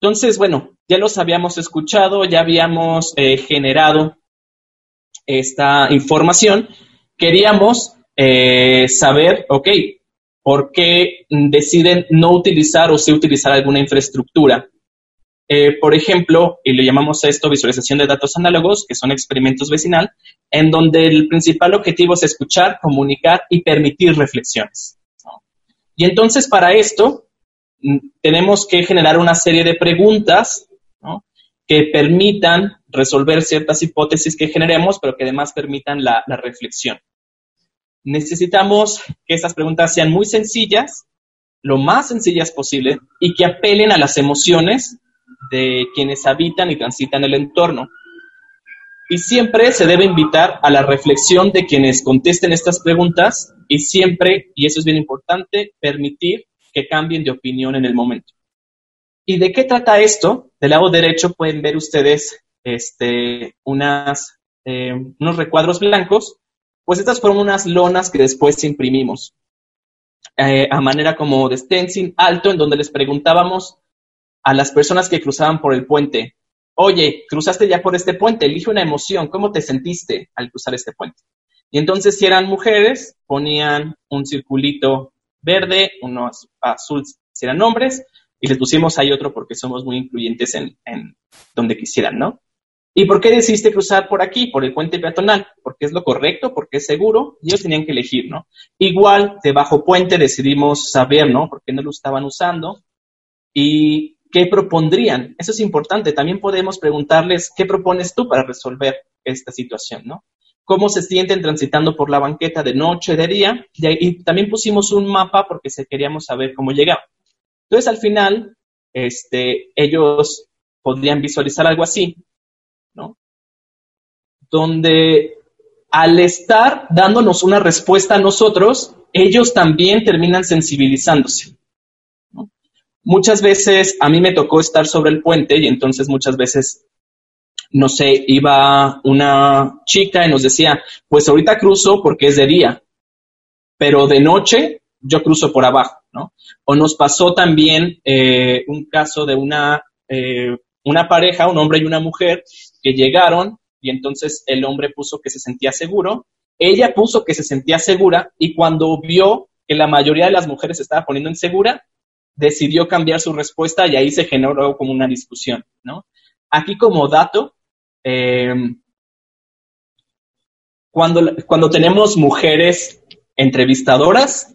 Entonces, bueno, ya los habíamos escuchado, ya habíamos eh, generado esta información. Queríamos eh, saber, ok, ¿por qué deciden no utilizar o sí utilizar alguna infraestructura? Eh, por ejemplo, y le llamamos a esto visualización de datos análogos, que son experimentos vecinal, en donde el principal objetivo es escuchar, comunicar y permitir reflexiones. Y entonces para esto mm, tenemos que generar una serie de preguntas que permitan resolver ciertas hipótesis que generemos, pero que además permitan la, la reflexión. Necesitamos que estas preguntas sean muy sencillas, lo más sencillas posible, y que apelen a las emociones de quienes habitan y transitan el entorno. Y siempre se debe invitar a la reflexión de quienes contesten estas preguntas y siempre, y eso es bien importante, permitir que cambien de opinión en el momento. ¿Y de qué trata esto? Del lado derecho pueden ver ustedes este, unas, eh, unos recuadros blancos. Pues estas fueron unas lonas que después imprimimos eh, a manera como de stencil alto, en donde les preguntábamos a las personas que cruzaban por el puente, oye, cruzaste ya por este puente, elige una emoción, ¿cómo te sentiste al cruzar este puente? Y entonces si eran mujeres, ponían un circulito verde, uno azul si eran hombres, y les pusimos ahí otro porque somos muy incluyentes en, donde quisieran, ¿no? ¿Y por qué decidiste cruzar por aquí, por el puente peatonal? Porque es lo correcto, porque es seguro, y ellos tenían que elegir, ¿no? Igual, de bajo puente decidimos saber, ¿no? Por qué no lo estaban usando. Y ¿qué propondrían? Eso es importante. También podemos preguntarles, ¿qué propones tú para resolver esta situación? ¿no? ¿Cómo se sienten transitando por la banqueta de noche, de día? Y, también pusimos un mapa porque queríamos saber cómo llegaban. Entonces, al final, este, ellos podrían visualizar algo así, ¿no? Donde al estar dándonos una respuesta a nosotros, ellos también terminan sensibilizándose muchas veces a mí me tocó estar sobre el puente y entonces muchas veces, no sé, iba una chica y nos decía, pues ahorita cruzo porque es de día, pero de noche yo cruzo por abajo, ¿no? O nos pasó también eh, un caso de una, eh, una pareja, un hombre y una mujer, que llegaron y entonces el hombre puso que se sentía seguro, ella puso que se sentía segura y cuando vio que la mayoría de las mujeres se estaba poniendo insegura, decidió cambiar su respuesta y ahí se generó como una discusión, ¿no? Aquí como dato, eh, cuando, cuando tenemos mujeres entrevistadoras,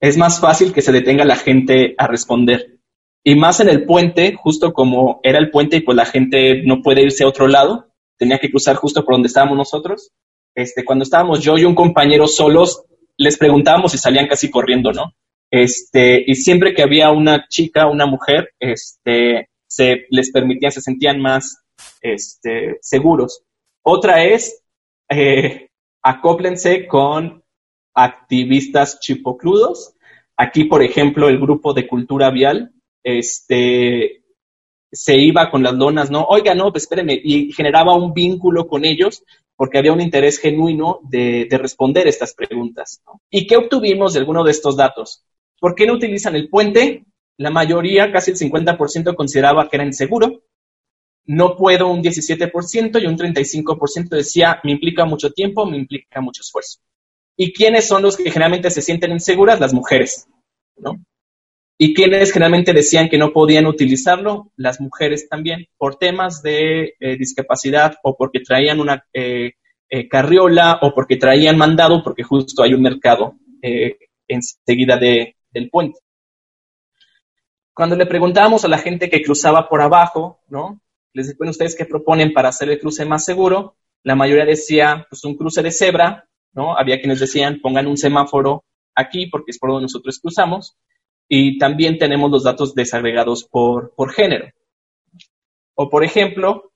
es más fácil que se detenga la gente a responder. Y más en el puente, justo como era el puente y pues la gente no puede irse a otro lado, tenía que cruzar justo por donde estábamos nosotros. Este, cuando estábamos yo y un compañero solos, les preguntábamos y salían casi corriendo, ¿no? Este, y siempre que había una chica, una mujer, este, se les permitía, se sentían más este, seguros. Otra es, eh, acóplense con activistas chipocludos. Aquí, por ejemplo, el grupo de cultura vial, este, se iba con las donas, ¿no? Oiga, no, pues espérenme, y generaba un vínculo con ellos porque había un interés genuino de, de responder estas preguntas. ¿Y qué obtuvimos de alguno de estos datos? ¿Por qué no utilizan el puente? La mayoría, casi el 50%, consideraba que era inseguro. No puedo un 17% y un 35% decía, me implica mucho tiempo, me implica mucho esfuerzo. ¿Y quiénes son los que generalmente se sienten inseguras? Las mujeres, ¿no? ¿Y quiénes generalmente decían que no podían utilizarlo? Las mujeres también, por temas de eh, discapacidad o porque traían una eh, eh, carriola o porque traían mandado, porque justo hay un mercado enseguida de, del puente. Cuando le preguntábamos a la gente que cruzaba por abajo, ¿no? Les decían, ¿ustedes qué proponen para hacer el cruce más seguro? La mayoría decía, pues un cruce de cebra, ¿no? Había quienes decían, pongan un semáforo aquí porque es por donde nosotros cruzamos. Y también tenemos los datos desagregados por, por género. O, por ejemplo,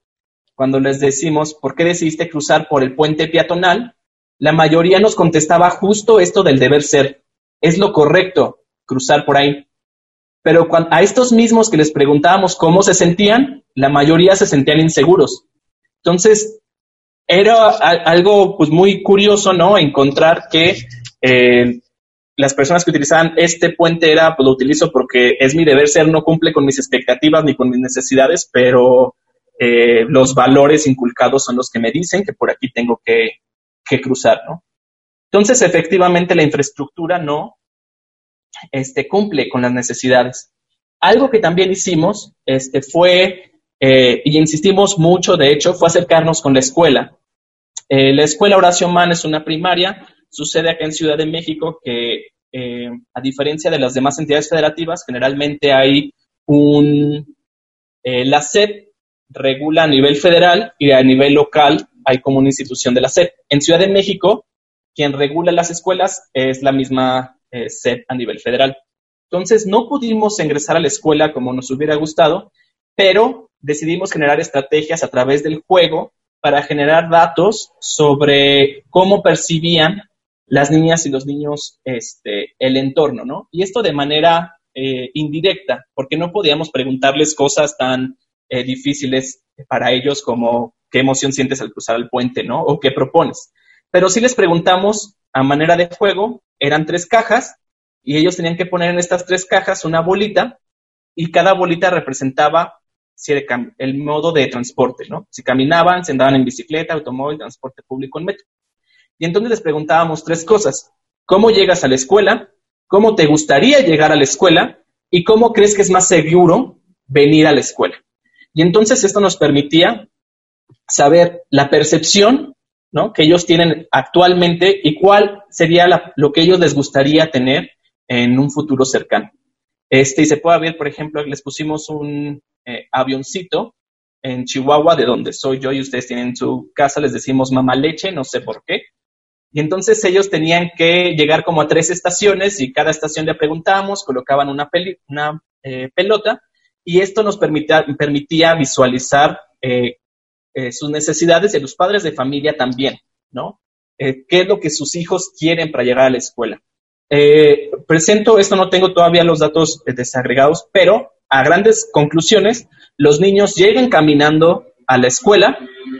cuando les decimos, ¿por qué decidiste cruzar por el puente peatonal? La mayoría nos contestaba justo esto del deber ser. Es lo correcto, cruzar por ahí. Pero a estos mismos que les preguntábamos cómo se sentían, la mayoría se sentían inseguros. Entonces, era algo pues muy curioso, ¿no? Encontrar que eh, las personas que utilizaban este puente era, pues lo utilizo porque es mi deber ser, no cumple con mis expectativas ni con mis necesidades, pero eh, los valores inculcados son los que me dicen que por aquí tengo que, que cruzar, ¿no? Entonces, efectivamente, la infraestructura no este, cumple con las necesidades. Algo que también hicimos este, fue, eh, y insistimos mucho, de hecho, fue acercarnos con la escuela. Eh, la escuela Horacio Mann es una primaria, sucede acá en Ciudad de México que, eh, a diferencia de las demás entidades federativas, generalmente hay un, la SEP regula a nivel federal y a nivel local hay como una institución de la SEP. En Ciudad de México, quien regula las escuelas es la misma eh, SEP a nivel federal. Entonces, no pudimos ingresar a la escuela como nos hubiera gustado, pero decidimos generar estrategias a través del juego para generar datos sobre cómo percibían las niñas y los niños este, el entorno, ¿no? Y esto de manera eh, indirecta, porque no podíamos preguntarles cosas tan eh, difíciles para ellos como qué emoción sientes al cruzar el puente, ¿no? O qué propones. Pero sí les preguntamos a manera de juego, eran tres cajas y ellos tenían que poner en estas tres cajas una bolita y cada bolita representaba si el, modo de transporte, ¿no? Si caminaban, si andaban en bicicleta, automóvil, transporte público, en metro. Y entonces les preguntábamos tres cosas. ¿Cómo llegas a la escuela? ¿Cómo te gustaría llegar a la escuela? ¿Y cómo crees que es más seguro venir a la escuela? Y entonces esto nos permitía saber la percepción ¿no? que ellos tienen actualmente y cuál sería lo que ellos les gustaría tener en un futuro cercano. Este, y se puede ver, por ejemplo, les pusimos un eh, avioncito en Chihuahua, de donde soy yo, y ustedes tienen su casa, les decimos mamá leche, no sé por qué. Y entonces ellos tenían que llegar como a tres estaciones y cada estación le preguntábamos, colocaban una, una eh, pelota y esto nos permitía, permitía visualizar eh, eh, sus necesidades y los padres de familia también, ¿no? Eh, ¿Qué es lo que sus hijos quieren para llegar a la escuela? presento, esto no tengo todavía los datos desagregados, pero a grandes conclusiones, los niños llegan caminando a la escuela,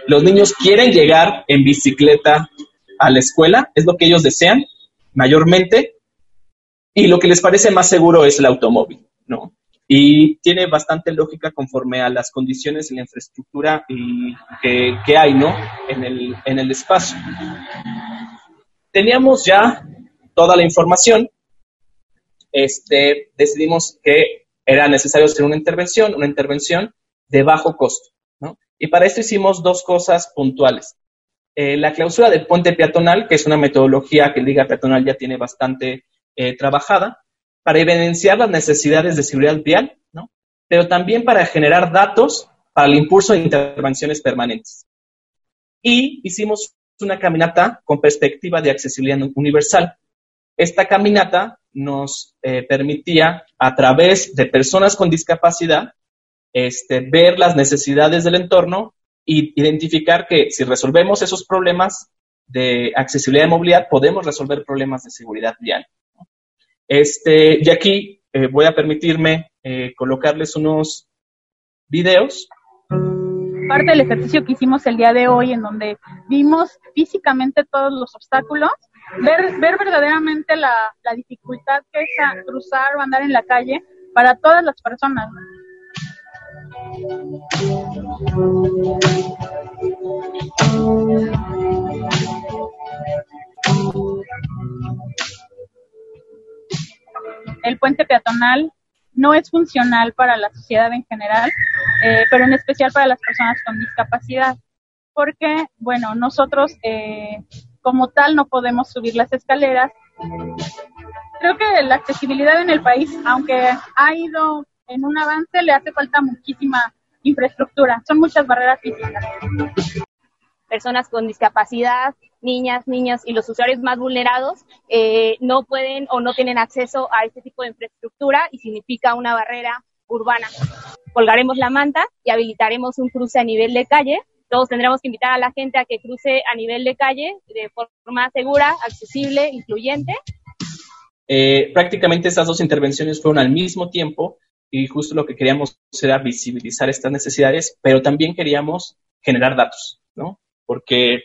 los niños quieren llegar en bicicleta a la escuela, es lo que ellos desean mayormente, y lo que les parece más seguro es el automóvil, ¿no? Y tiene bastante lógica conforme a las condiciones y la infraestructura que, hay ¿no? en, el, en el espacio. Teníamos ya toda la información, este, decidimos que era necesario hacer una intervención, una intervención de bajo costo. ¿no? Y para esto hicimos dos cosas puntuales. Eh, la clausura del puente peatonal, que es una metodología que Liga Peatonal ya tiene bastante eh, trabajada, para evidenciar las necesidades de seguridad vial, ¿no? pero también para generar datos para el impulso de intervenciones permanentes. Y hicimos una caminata con perspectiva de accesibilidad universal. Esta caminata nos eh, permitía, a través de personas con discapacidad, este, ver las necesidades del entorno e identificar que si resolvemos esos problemas de accesibilidad y movilidad, podemos resolver problemas de seguridad vial. Este, y aquí eh, voy a permitirme eh, colocarles unos videos. Parte del ejercicio que hicimos el día de hoy, en donde vimos físicamente todos los obstáculos, ver, ver verdaderamente la dificultad que es cruzar o andar en la calle para todas las personas. El puente peatonal no es funcional para la sociedad en general, eh, pero en especial para las personas con discapacidad, porque, bueno, nosotros eh, como tal no podemos subir las escaleras. Creo que la accesibilidad en el país, aunque ha ido en un avance, le hace falta muchísima infraestructura, son muchas barreras físicas personas con discapacidad, niñas, niños y los usuarios más vulnerados eh, no pueden o no tienen acceso a este tipo de infraestructura y significa una barrera urbana. Colgaremos la manta y habilitaremos un cruce a nivel de calle. Todos tendremos que invitar a la gente a que cruce a nivel de calle de forma segura, accesible, incluyente Eh, prácticamente esas dos intervenciones fueron al mismo tiempo y justo lo que queríamos era visibilizar estas necesidades, pero también queríamos generar datos, ¿no? Porque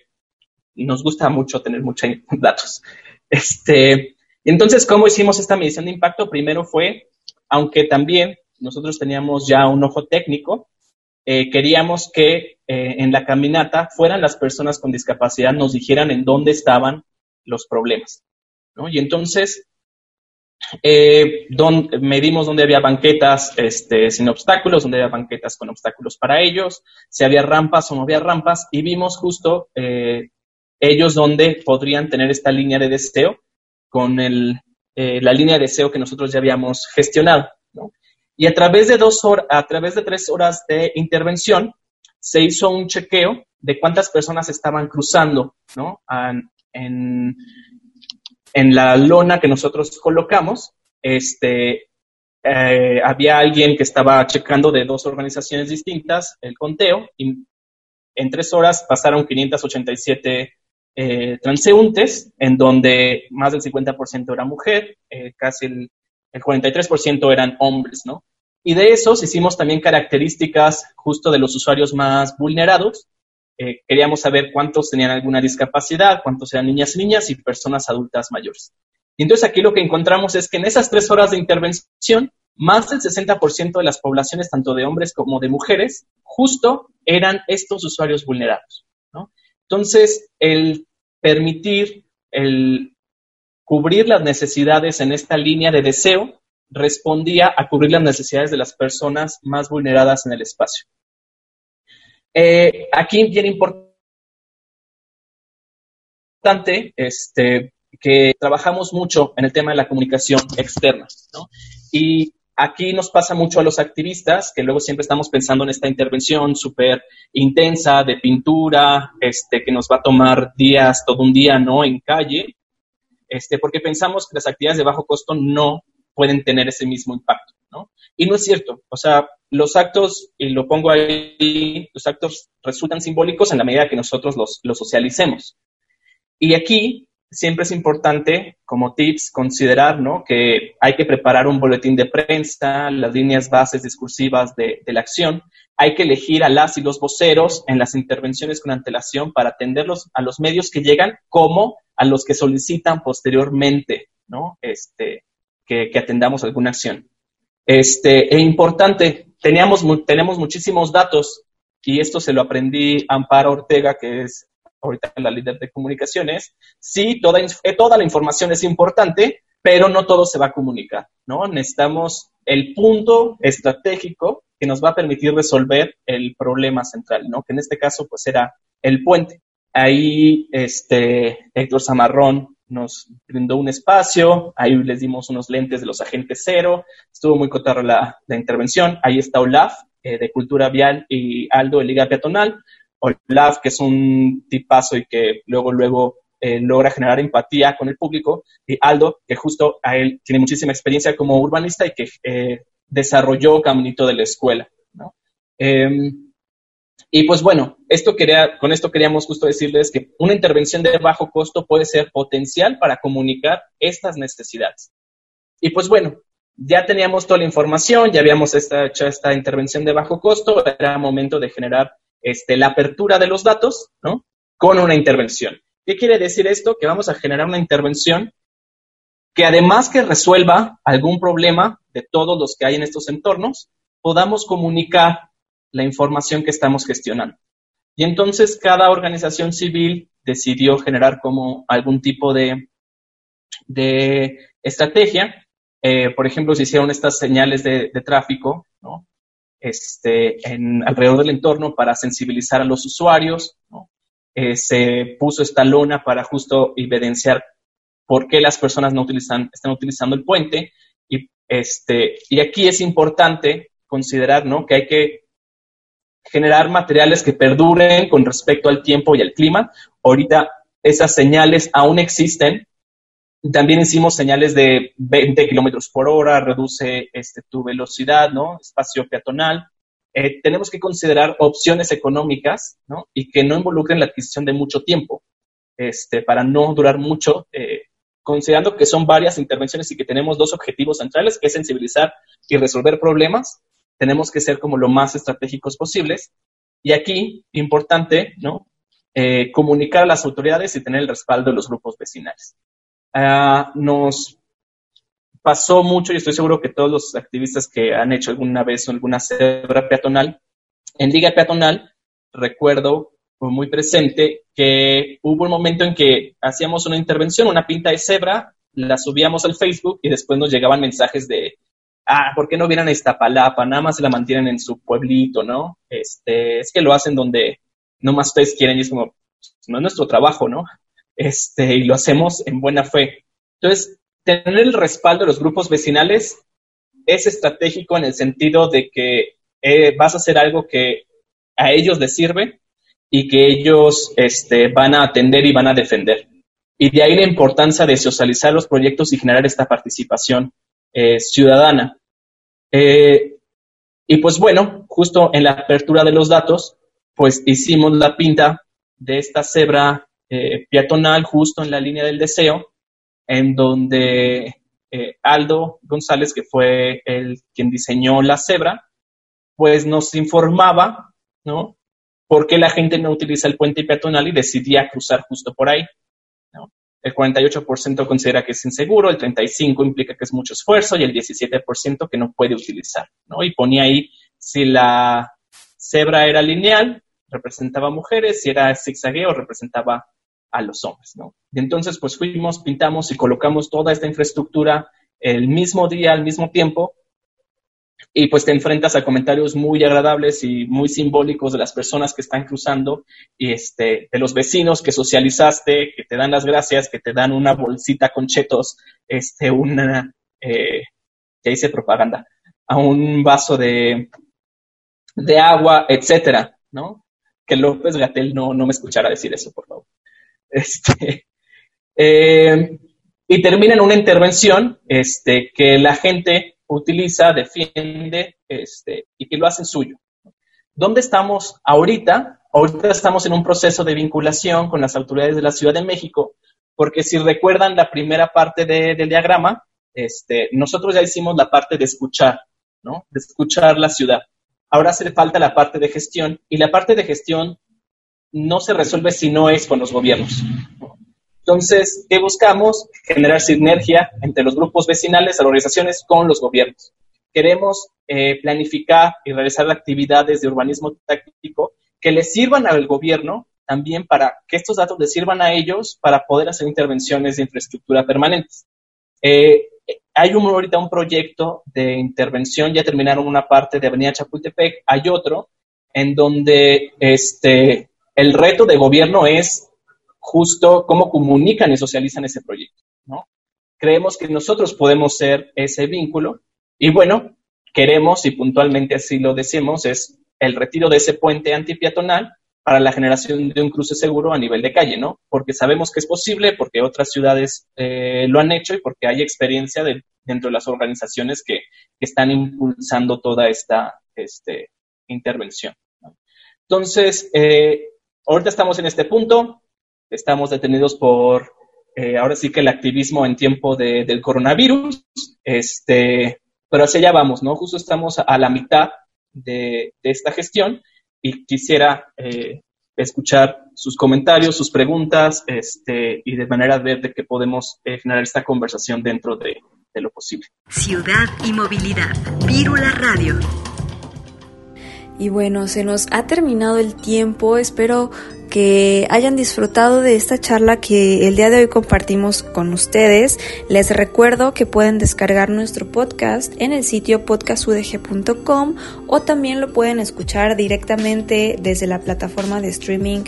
nos gusta mucho tener muchos datos. Este, entonces, ¿cómo hicimos esta medición de impacto? Primero fue, aunque también nosotros teníamos ya un ojo técnico, eh, queríamos que eh, en la caminata fueran las personas con discapacidad, nos dijeran en dónde estaban los problemas. ¿no? Y entonces eh, medimos dónde había banquetas este, sin obstáculos, dónde había banquetas con obstáculos para ellos, si había rampas o no había rampas, y vimos justo ellos dónde podrían tener esta línea de deseo con el, la línea de deseo que nosotros ya habíamos gestionado. Y a través de dos horas, a través de tres horas de intervención, se hizo un chequeo de cuántas personas estaban cruzando, ¿no? En, en la lona que nosotros colocamos, este, eh, había alguien que estaba checando de dos organizaciones distintas el conteo y en tres horas pasaron 587 eh, transeúntes, en donde más del 50% era mujer, eh, casi el el 43% eran hombres, ¿no? Y de esos hicimos también características justo de los usuarios más vulnerados. Eh, queríamos saber cuántos tenían alguna discapacidad, cuántos eran niñas y niñas y personas adultas mayores. Y entonces aquí lo que encontramos es que en esas tres horas de intervención, más del 60% de las poblaciones, tanto de hombres como de mujeres, justo eran estos usuarios vulnerados. Entonces, el permitir el cubrir las necesidades en esta línea de deseo respondía a cubrir las necesidades de las personas más vulneradas en el espacio. Eh, aquí viene importante este, que trabajamos mucho en el tema de la comunicación externa. Y aquí nos pasa mucho a los activistas, que luego siempre estamos pensando en esta intervención súper intensa de pintura, este, que nos va a tomar días, todo un día, ¿no? En calle. Este, porque pensamos que las actividades de bajo costo no pueden tener ese mismo impacto, ¿no? Y no es cierto. O sea, los actos, y lo pongo ahí, los actos resultan simbólicos en la medida que nosotros los, los socialicemos. Y aquí siempre es importante, como tips, considerar ¿no? que hay que preparar un boletín de prensa, las líneas bases discursivas de, de, la acción. Hay que elegir a las y los voceros en las intervenciones con antelación para atenderlos a los medios que llegan como a los que solicitan posteriormente, ¿no? Este, que, atendamos alguna acción. Este, e importante, teníamos, tenemos muchísimos datos y esto se lo aprendí a Amparo Ortega, que es ahorita la líder de comunicaciones. Sí, toda, eh, toda la información es importante, pero no todo se va a comunicar, ¿no? Necesitamos el punto estratégico que nos va a permitir resolver el problema central, ¿no? Que en este caso, pues, era el puente. Ahí este, Héctor Zamarrón nos brindó un espacio, ahí les dimos unos lentes de los agentes cero, estuvo muy cotarro la, intervención. Ahí está Olaf, eh, de Cultura Vial, y Aldo, de Liga Peatonal. Olaf, que es un tipazo y que luego, luego eh, logra generar empatía con el público, y Aldo, que justo a él tiene muchísima experiencia como urbanista y que eh, desarrolló Caminito de la Escuela. ¿no? Em, y pues bueno, esto quería, con esto queríamos justo decirles que una intervención de bajo costo puede ser potencial para comunicar estas necesidades. Y pues bueno, ya teníamos toda la información, ya habíamos hecho esta intervención de bajo costo, era momento de generar este, la apertura de los datos, ¿no? Con una intervención. ¿Qué quiere decir esto? Que vamos a generar una intervención que además que resuelva algún problema de todos los que hay en estos entornos, podamos comunicar la información que estamos gestionando. Y entonces cada organización civil decidió generar como algún tipo de, de estrategia. Eh, por ejemplo, se hicieron estas señales de, tráfico ¿no? este, alrededor del entorno para sensibilizar a los usuarios. ¿no? Eh, se puso esta lona para justo evidenciar por qué las personas no utilizan, están utilizando el puente. Y, este, y aquí es importante considerar ¿no? que hay que generar materiales que perduren con respecto al tiempo y al clima. Ahorita esas señales aún existen. También hicimos señales de 20 kilómetros por hora, reduce este, tu velocidad, ¿no? Espacio peatonal. Eh, tenemos que considerar opciones económicas, ¿no? Y que no involucren la adquisición de mucho tiempo, este, para no durar mucho eh, considerando que son varias intervenciones y que tenemos dos objetivos centrales, que es sensibilizar y resolver problemas, tenemos que ser como lo más estratégicos posibles. Y aquí, importante, ¿no? Eh, comunicar a las autoridades y tener el respaldo de los grupos vecinales. Ah, nos pasó mucho y estoy seguro que todos los activistas que han hecho alguna vez alguna cebra peatonal, en Liga Peatonal, recuerdo muy presente que hubo un momento en que hacíamos una intervención, una pinta de cebra, la subíamos al Facebook y después nos llegaban mensajes de, ah, ¿por qué no vienen a Iztapalapa? Nada más se la mantienen en su pueblito, ¿no? Este, es que lo hacen donde no más ustedes quieren y es como, no es nuestro trabajo, ¿no? Este, y lo hacemos en buena fe. Entonces, tener el respaldo de los grupos vecinales es estratégico en el sentido de que eh, vas a hacer algo que a ellos les sirve y que ellos este, van a atender y van a defender. Y de ahí la importancia de socializar los proyectos y generar esta participación eh, ciudadana. Eh, y pues bueno, justo en la apertura de los datos, pues hicimos la pinta de esta cebra eh, peatonal justo en la línea del deseo, en donde Aldo González, que fue el quien diseñó la cebra, pues nos informaba, ¿no? por qué la gente no utiliza el puente peatonal y decidía cruzar justo por ahí. El 48% considera que es inseguro, el 35% implica que es mucho esfuerzo y el 17% que no puede utilizar. ¿no? Y ponía ahí si la cebra era lineal, representaba a mujeres, si era zigzagueo, representaba a los hombres. ¿no? Y entonces, pues fuimos, pintamos y colocamos toda esta infraestructura el mismo día, al mismo tiempo, y pues te enfrentas a comentarios muy agradables y muy simbólicos de las personas que están cruzando y este, de los vecinos que socializaste, que te dan las gracias, que te dan una bolsita con chetos, este, una, eh, ya hice propaganda, a un vaso de, de agua, etcétera, ¿no? Que López Gatel no, no me escuchara decir eso, por favor. Este, eh, y termina en una intervención este, que la gente utiliza, defiende este, y que lo hace suyo. ¿Dónde estamos ahorita? Ahorita estamos en un proceso de vinculación con las autoridades de la Ciudad de México, porque si recuerdan la primera parte del diagrama, este, nosotros ya hicimos la parte de escuchar, ¿no? De escuchar la ciudad. Ahora hace falta la parte de gestión y la parte de gestión no se resuelve si no es con los gobiernos. Entonces, ¿qué buscamos? Generar sinergia entre los grupos vecinales, las organizaciones con los gobiernos. Queremos eh, planificar y realizar actividades de urbanismo táctico que les sirvan al gobierno también para que estos datos les sirvan a ellos para poder hacer intervenciones de infraestructura permanentes. Eh, hay un, ahorita un proyecto de intervención, ya terminaron una parte de Avenida Chapultepec, hay otro en donde este, el reto de gobierno es justo cómo comunican y socializan ese proyecto, ¿no? Creemos que nosotros podemos ser ese vínculo y bueno, queremos y puntualmente así lo decimos, es el retiro de ese puente antipiatonal para la generación de un cruce seguro a nivel de calle, ¿no? Porque sabemos que es posible, porque otras ciudades eh, lo han hecho y porque hay experiencia dentro de las organizaciones que, están impulsando toda esta este, intervención. Entonces, eh, ahorita estamos en este punto, estamos detenidos por, eh, ahora sí que el activismo en tiempo del coronavirus, este, pero hacia allá vamos, ¿no? Justo estamos a la mitad de, esta gestión y quisiera eh, escuchar sus comentarios, sus preguntas, este, y de manera de ver de qué podemos eh, generar esta conversación dentro de, de lo posible. Ciudad y movilidad. Vírula Radio. Y bueno, se nos ha terminado el tiempo. Espero que hayan disfrutado de esta charla que el día de hoy compartimos con ustedes. Les recuerdo que pueden descargar nuestro podcast en el sitio podcastudg.com o también lo pueden escuchar directamente desde la plataforma de streaming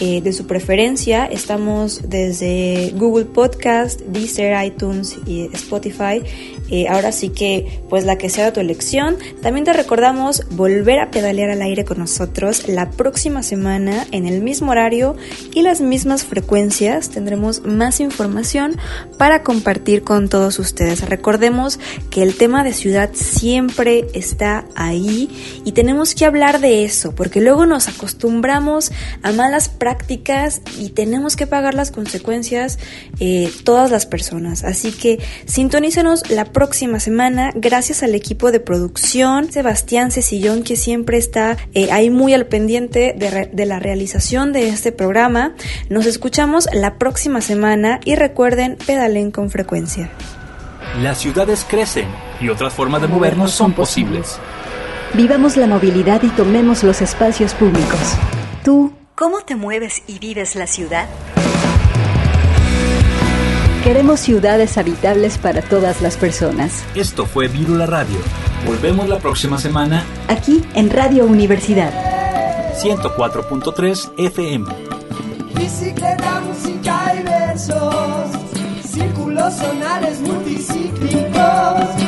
eh, de su preferencia. Estamos desde Google Podcast, Deezer, iTunes y Spotify. Eh, ahora sí que, pues la que sea tu elección. También te recordamos volver a pedalear al aire con nosotros la próxima semana en el mismo horario y las mismas frecuencias. Tendremos más información para compartir con todos ustedes. Recordemos que el tema de ciudad siempre está ahí y tenemos que hablar de eso porque luego nos acostumbramos a malas prácticas y tenemos que pagar las consecuencias eh, todas las personas. Así que sintonícenos la próxima semana gracias al equipo de producción, Sebastián Cecillón que siempre está eh, ahí muy al pendiente de, de la realización de este programa. Nos escuchamos la próxima semana y recuerden, pedalen con frecuencia. Las ciudades crecen y otras formas de movernos son posibles. Vivamos la movilidad y tomemos los espacios públicos. ¿Tú cómo te mueves y vives la ciudad? Queremos ciudades habitables para todas las personas. Esto fue Virula Radio. Volvemos la próxima semana aquí en Radio Universidad 104.3 FM. Bicicleta, música y versos, círculos sonales multicíclicos.